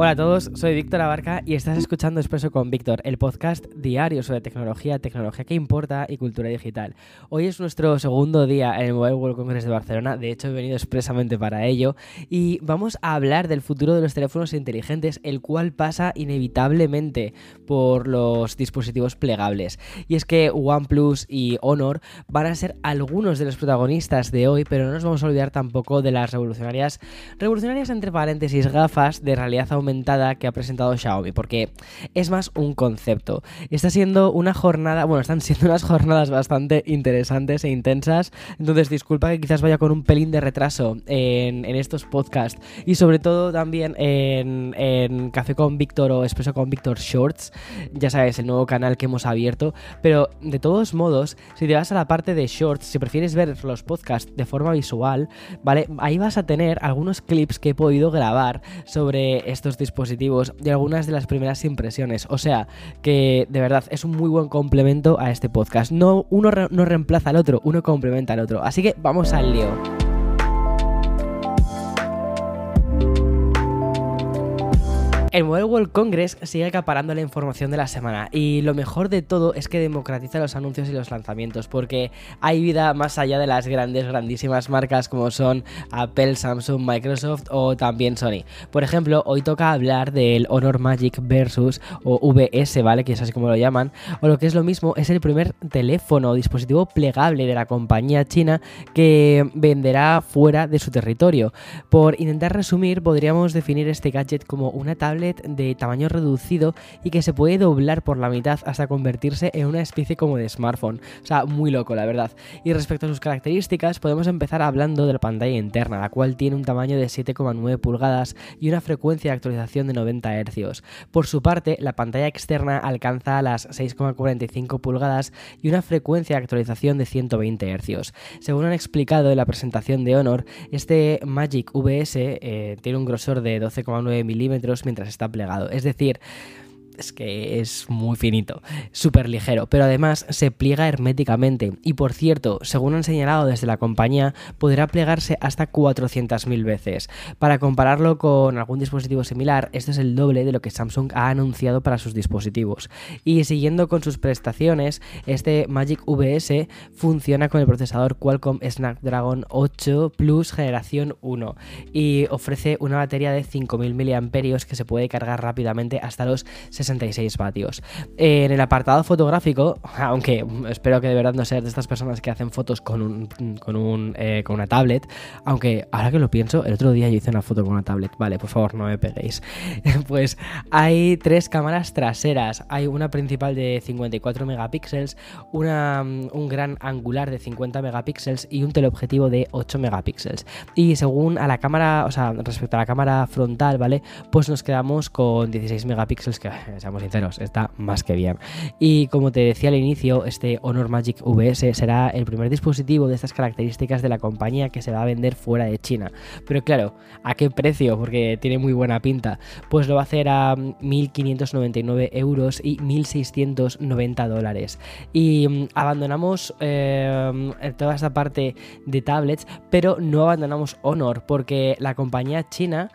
Hola a todos, soy Víctor Abarca y estás escuchando Expreso con Víctor, el podcast diario sobre tecnología, tecnología que importa y cultura digital. Hoy es nuestro segundo día en el Mobile World Congress de Barcelona, de hecho he venido expresamente para ello, y vamos a hablar del futuro de los teléfonos inteligentes, el cual pasa inevitablemente por los dispositivos plegables. Y es que OnePlus y Honor van a ser algunos de los protagonistas de hoy, pero no nos vamos a olvidar tampoco de las revolucionarias, revolucionarias entre paréntesis gafas de realidad aumentada que ha presentado Xiaomi, porque es más un concepto. Está siendo una jornada, bueno, están siendo unas jornadas bastante interesantes e intensas, entonces disculpa que quizás vaya con un pelín de retraso en, estos podcasts y sobre todo también en, Café con Víctor o Expreso con Víctor Shorts, ya sabes, el nuevo canal que hemos abierto, pero de todos modos, si te vas a la parte de Shorts, si prefieres ver los podcasts de forma visual, ¿vale? Ahí vas a tener algunos clips que he podido grabar sobre estos dispositivos y algunas de las primeras impresiones. O sea, que de verdad es un muy buen complemento a este podcast. No, uno no reemplaza al otro, uno complementa al otro. Así que vamos al lío. El Mobile World Congress sigue acaparando la información de la semana y lo mejor de todo es que democratiza los anuncios y los lanzamientos porque hay vida más allá de las grandes, grandísimas marcas como son Apple, Samsung, Microsoft o también Sony. Por ejemplo, hoy toca hablar del Honor Magic Versus o VS, ¿vale? Que es así como lo llaman, o lo que es lo mismo, es el primer teléfono o dispositivo plegable de la compañía china que venderá fuera de su territorio. Por intentar resumir, podríamos definir este gadget como una de tamaño reducido y que se puede doblar por la mitad hasta convertirse en una especie como de smartphone. O sea, muy loco, la verdad. Y respecto a sus características, podemos empezar hablando de la pantalla interna, la cual tiene un tamaño de 7,9 pulgadas y una frecuencia de actualización de 90 Hz. Por su parte, la pantalla externa alcanza las 6,45 pulgadas y una frecuencia de actualización de 120 Hz. Según han explicado en la presentación de Honor, este Magic VS eh, tiene un grosor de 12,9 milímetros mientras está plegado. Es decir, es que es muy finito, súper ligero, pero además se pliega herméticamente y por cierto, según han señalado desde la compañía, podrá plegarse hasta 400.000 veces. Para compararlo con algún dispositivo similar, este es el doble de lo que Samsung ha anunciado para sus dispositivos. Y siguiendo con sus prestaciones, este Magic VS funciona con el procesador Qualcomm Snapdragon 8 Plus generación 1 y ofrece una batería de 5.000 mAh que se puede cargar rápidamente hasta los 60 66 vatios. En el apartado fotográfico, aunque espero que de verdad no seas de estas personas que hacen fotos con, un, con, un, eh, con una tablet, aunque ahora que lo pienso, el otro día yo hice una foto con una tablet, vale, por favor, no me peguéis. pues hay tres cámaras traseras, hay una principal de 54 megapíxeles, una, un gran angular de 50 megapíxeles y un teleobjetivo de 8 megapíxeles. Y según a la cámara, o sea, respecto a la cámara frontal, ¿vale? Pues nos quedamos con 16 megapíxeles, que seamos sinceros, está más que bien. Y como te decía al inicio, este Honor Magic VS será el primer dispositivo de estas características de la compañía que se va a vender fuera de China. Pero claro, ¿a qué precio? Porque tiene muy buena pinta. Pues lo va a hacer a 1.599 euros y 1.690 dólares. Y mm, abandonamos eh, toda esta parte de tablets, pero no abandonamos Honor porque la compañía china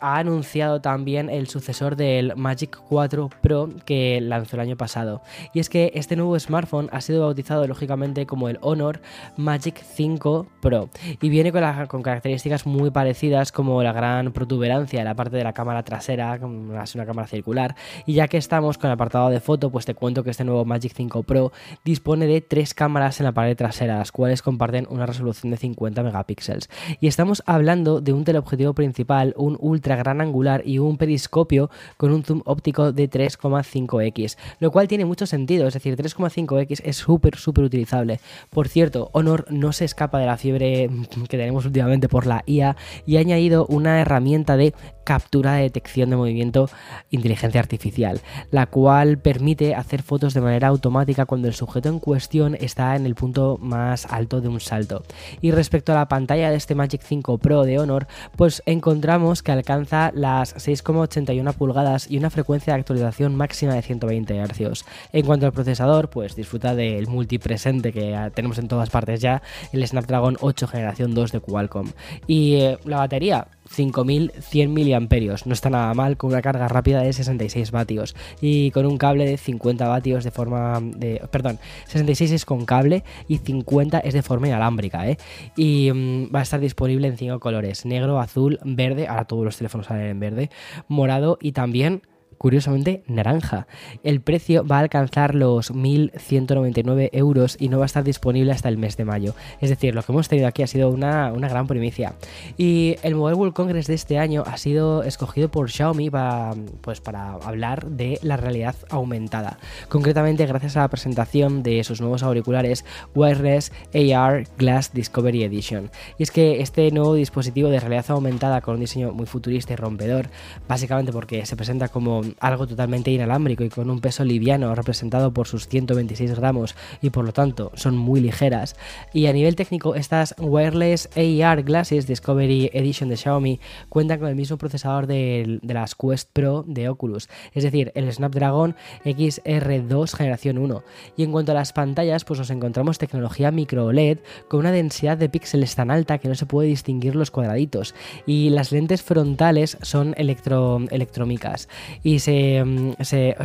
ha anunciado también el sucesor del Magic 4 Pro que lanzó el año pasado. Y es que este nuevo smartphone ha sido bautizado lógicamente como el Honor Magic 5 Pro y viene con, con características muy parecidas como la gran protuberancia en la parte de la cámara trasera, es una cámara circular. Y ya que estamos con el apartado de foto, pues te cuento que este nuevo Magic 5 Pro dispone de tres cámaras en la pared trasera, las cuales comparten una resolución de 50 megapíxeles. Y estamos hablando de un teleobjetivo principal, un ultra gran angular y un periscopio con un zoom óptico de 3,5x, lo cual tiene mucho sentido, es decir, 3,5x es súper, súper utilizable. Por cierto, Honor no se escapa de la fiebre que tenemos últimamente por la IA y ha añadido una herramienta de captura de detección de movimiento inteligencia artificial, la cual permite hacer fotos de manera automática cuando el sujeto en cuestión está en el punto más alto de un salto. Y respecto a la pantalla de este Magic 5 Pro de Honor, pues encontramos que alcanza las 6,81 pulgadas y una frecuencia de actualización máxima de 120 Hz. En cuanto al procesador, pues disfruta del multipresente que tenemos en todas partes ya, el Snapdragon 8 generación 2 de Qualcomm. Y eh, la batería, 5100 mAh. No está nada mal con una carga rápida de 66 vatios y con un cable de 50 vatios de forma de perdón, 66 es con cable y 50 es de forma inalámbrica, ¿eh? Y mm, va a estar disponible en cinco colores: negro, azul, verde, ahora todos los teléfonos salen en verde, morado y también curiosamente naranja. El precio va a alcanzar los 1.199 euros y no va a estar disponible hasta el mes de mayo. Es decir, lo que hemos tenido aquí ha sido una, gran primicia. Y el Mobile World Congress de este año ha sido escogido por Xiaomi para, pues, para hablar de la realidad aumentada. Concretamente gracias a la presentación de sus nuevos auriculares Wireless AR Glass Discovery Edition. Y es que este nuevo dispositivo de realidad aumentada con un diseño muy futurista y rompedor, básicamente porque se presenta como algo totalmente inalámbrico y con un peso liviano representado por sus 126 gramos y por lo tanto son muy ligeras. Y a nivel técnico, estas Wireless AR Glasses Discovery Edition de Xiaomi cuentan con el mismo procesador de, las Quest Pro de Oculus, es decir, el Snapdragon XR2 generación 1. Y en cuanto a las pantallas, pues nos encontramos tecnología micro OLED con una densidad de píxeles tan alta que no se puede distinguir los cuadraditos. Y las lentes frontales son electro, electrómicas. Y mm,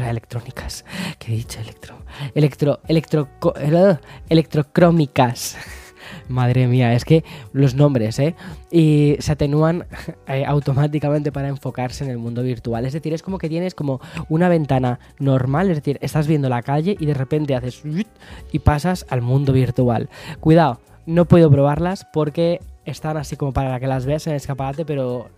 electrónicas, ¿qué he dicho? Electro, electro, electro, electrocrómicas. Madre mía, es que los nombres, ¿eh? Y se atenúan eh, automáticamente para enfocarse en el mundo virtual. Es decir, es como que tienes como una ventana normal, es decir, estás viendo la calle y de repente haces y pasas al mundo virtual. Cuidado, no puedo probarlas porque están así como para que las veas en el escaparate, pero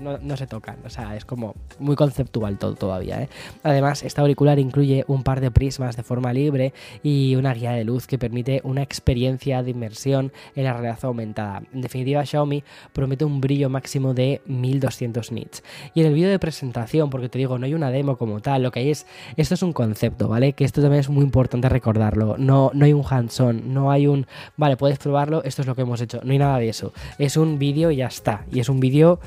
no, se tocan. O sea, es como muy conceptual todo todavía. ¿eh? Además, este auricular incluye un par de prismas de forma libre y una guía de luz que permite una experiencia de inmersión en la realidad aumentada. En definitiva, Xiaomi promete un brillo máximo de 1200 nits. Y en el vídeo de presentación, porque te digo, no hay una demo como tal, lo que hay es, esto es un concepto, ¿vale? Que esto también es muy importante recordarlo. No, no hay un hands-on, no hay un, vale, puedes probarlo, esto es lo que hemos hecho. No hay nada de eso. Es un vídeo y ya está. Y es un vídeo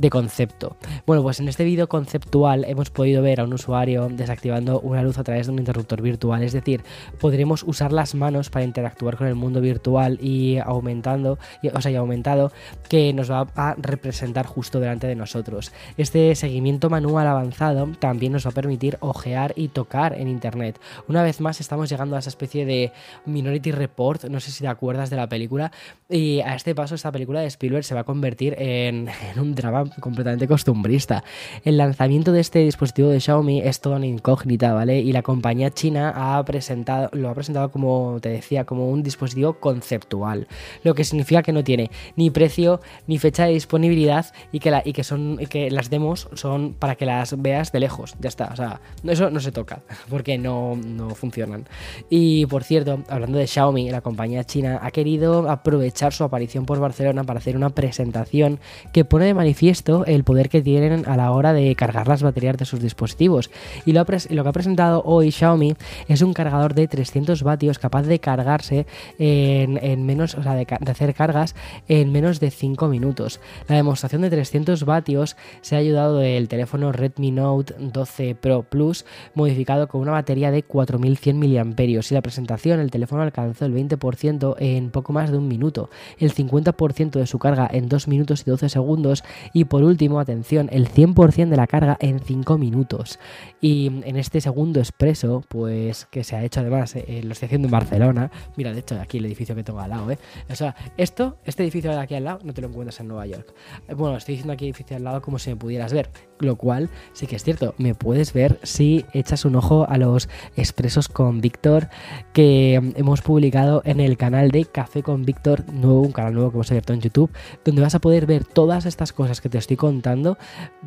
de concepto. Bueno, pues en este vídeo conceptual hemos podido ver a un usuario desactivando una luz a través de un interruptor virtual, es decir, podremos usar las manos para interactuar con el mundo virtual y aumentando, o sea, y aumentado que nos va a representar justo delante de nosotros. Este seguimiento manual avanzado también nos va a permitir ojear y tocar en internet. Una vez más estamos llegando a esa especie de Minority Report, no sé si te acuerdas de la película, y a este paso esta película de Spielberg se va a convertir en, en un drama completamente costumbrista. El lanzamiento de este dispositivo de Xiaomi es toda una incógnita, ¿vale? Y la compañía china ha presentado, lo ha presentado como te decía, como un dispositivo conceptual, lo que significa que no tiene ni precio ni fecha de disponibilidad y que, la, y que, son, que las demos son para que las veas de lejos, ya está, o sea, eso no se toca porque no, no funcionan. Y por cierto, hablando de Xiaomi, la compañía china ha querido aprovechar su aparición por Barcelona para hacer una presentación que pone de manifiesto esto el poder que tienen a la hora de cargar las baterías de sus dispositivos. Y lo, que ha presentado hoy Xiaomi es un cargador de 300 vatios capaz de cargarse en, menos, o sea, de, hacer cargas en menos de 5 minutos. La demostración de 300 vatios se ha ayudado del teléfono Redmi Note 12 Pro Plus modificado con una batería de 4100 mAh y la presentación el teléfono alcanzó el 20% en poco más de un minuto, el 50% de su carga en 2 minutos y 12 segundos y por último, atención, el 100% de la carga en 5 minutos. Y en este segundo expreso, pues que se ha hecho además, eh, lo estoy haciendo en Barcelona. Mira, de hecho, aquí el edificio que tengo al lado, ¿eh? O sea, esto, este edificio de aquí al lado, no te lo encuentras en Nueva York. Bueno, estoy diciendo aquí edificio al lado como si me pudieras ver. Lo cual sí que es cierto, me puedes ver si echas un ojo a los expresos con Víctor que hemos publicado en el canal de Café con Víctor, nuevo, un canal nuevo que hemos abierto en YouTube, donde vas a poder ver todas estas cosas que te estoy contando,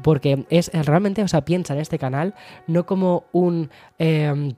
porque es realmente, o sea, piensa en este canal no como un... Em,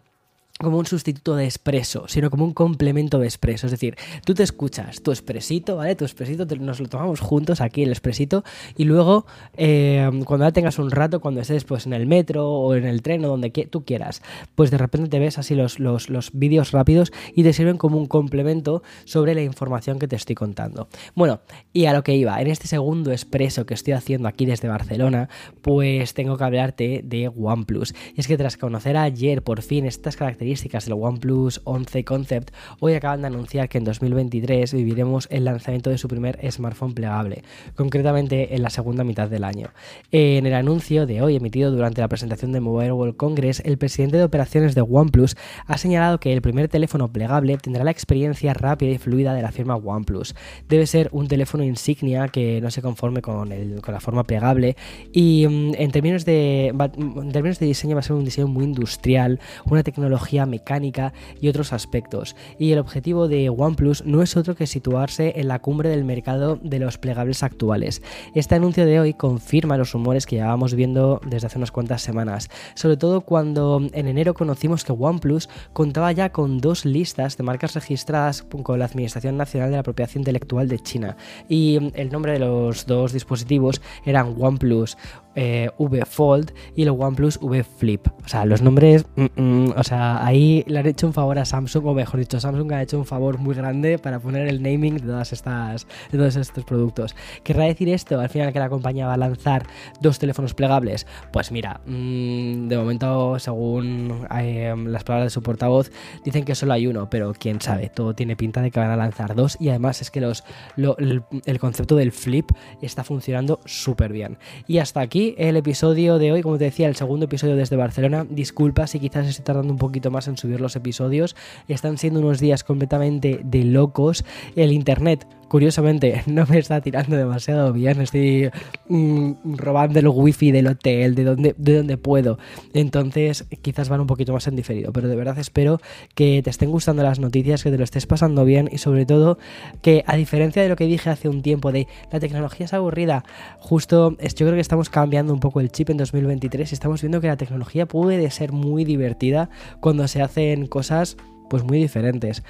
como un sustituto de expreso, sino como un complemento de expreso. Es decir, tú te escuchas tu expresito, ¿vale? Tu expresito nos lo tomamos juntos aquí, el expresito, y luego eh, cuando ya tengas un rato, cuando estés pues en el metro o en el tren o donde tú quieras, pues de repente te ves así los, los, los vídeos rápidos y te sirven como un complemento sobre la información que te estoy contando. Bueno, y a lo que iba, en este segundo expreso que estoy haciendo aquí desde Barcelona, pues tengo que hablarte de OnePlus. Y es que tras conocer ayer por fin estas características características del OnePlus 11 Concept, hoy acaban de anunciar que en 2023 viviremos el lanzamiento de su primer smartphone plegable, concretamente en la segunda mitad del año. En el anuncio de hoy emitido durante la presentación de Mobile World Congress, el presidente de operaciones de OnePlus ha señalado que el primer teléfono plegable tendrá la experiencia rápida y fluida de la firma OnePlus. Debe ser un teléfono insignia que no se conforme con, con la forma plegable y mm, en términos, de, en términos de diseño va a ser un diseño muy industrial, una tecnología mecánica y otros aspectos. Y el objetivo de OnePlus no es otro que situarse en la cumbre del mercado de los plegables actuales. Este anuncio de hoy confirma los rumores que llevábamos viendo desde hace unas cuantas semanas, sobre todo cuando en enero conocimos que OnePlus contaba ya con dos listas de marcas registradas con la Administración Nacional de la Propiedad Intelectual de China y el nombre de los dos dispositivos eran OnePlus eh, V Fold y el OnePlus V Flip. O sea, los nombres, mm, mm, o sea, ahí le han hecho un favor a Samsung, o mejor dicho, Samsung ha hecho un favor muy grande para poner el naming de todas estas, de todos estos productos. ¿Querrá decir esto al final que la compañía va a lanzar dos teléfonos plegables? Pues mira, mm, de momento, según eh, las palabras de su portavoz, dicen que solo hay uno, pero quién sabe, todo tiene pinta de que van a lanzar dos y además es que los, el, el concepto del flip está funcionando súper bien. Y hasta aquí el episodio de hoy, como te decía, el segundo episodio desde Barcelona. Disculpa si quizás estoy tardando un poquito más en subir los episodios. Están siendo unos días completamente de locos. El internet curiosamente no me está tirando demasiado bien, estoy mm, robando el wifi del hotel, de donde, de donde puedo. Entonces quizás van un poquito más en diferido, pero de verdad espero que te estén gustando las noticias, que te lo estés pasando bien y sobre todo que a diferencia de lo que dije hace un tiempo de la tecnología es aburrida, justo yo creo que estamos cambiando un poco el chip en 2023 y estamos viendo que la tecnología puede ser muy divertida cuando se hacen cosas pues muy diferentes.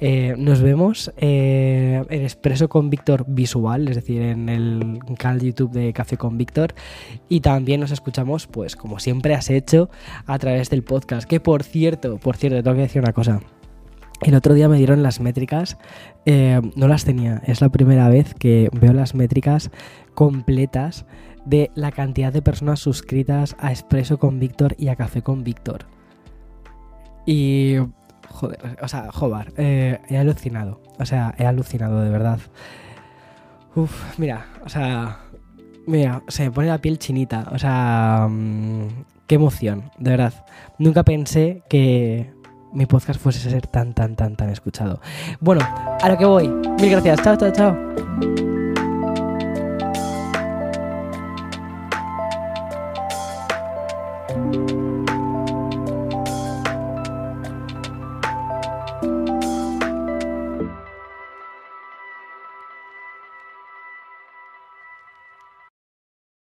Eh, nos vemos eh, en Expreso con Víctor Visual, es decir, en el canal de YouTube de Café con Víctor. Y también nos escuchamos, pues como siempre has hecho, a través del podcast. Que por cierto, por cierto, tengo que decir una cosa. El otro día me dieron las métricas, eh, no las tenía, es la primera vez que veo las métricas completas de la cantidad de personas suscritas a Expreso con Víctor y a Café con Víctor. Y Joder, o sea, joder, eh, he alucinado. O sea, he alucinado, de verdad. Uf, mira, o sea, mira, se me pone la piel chinita. O sea, mm, qué emoción, de verdad. Nunca pensé que mi podcast fuese a ser tan, tan, tan, tan escuchado. Bueno, a lo que voy. Mil gracias. Chao, chao, chao.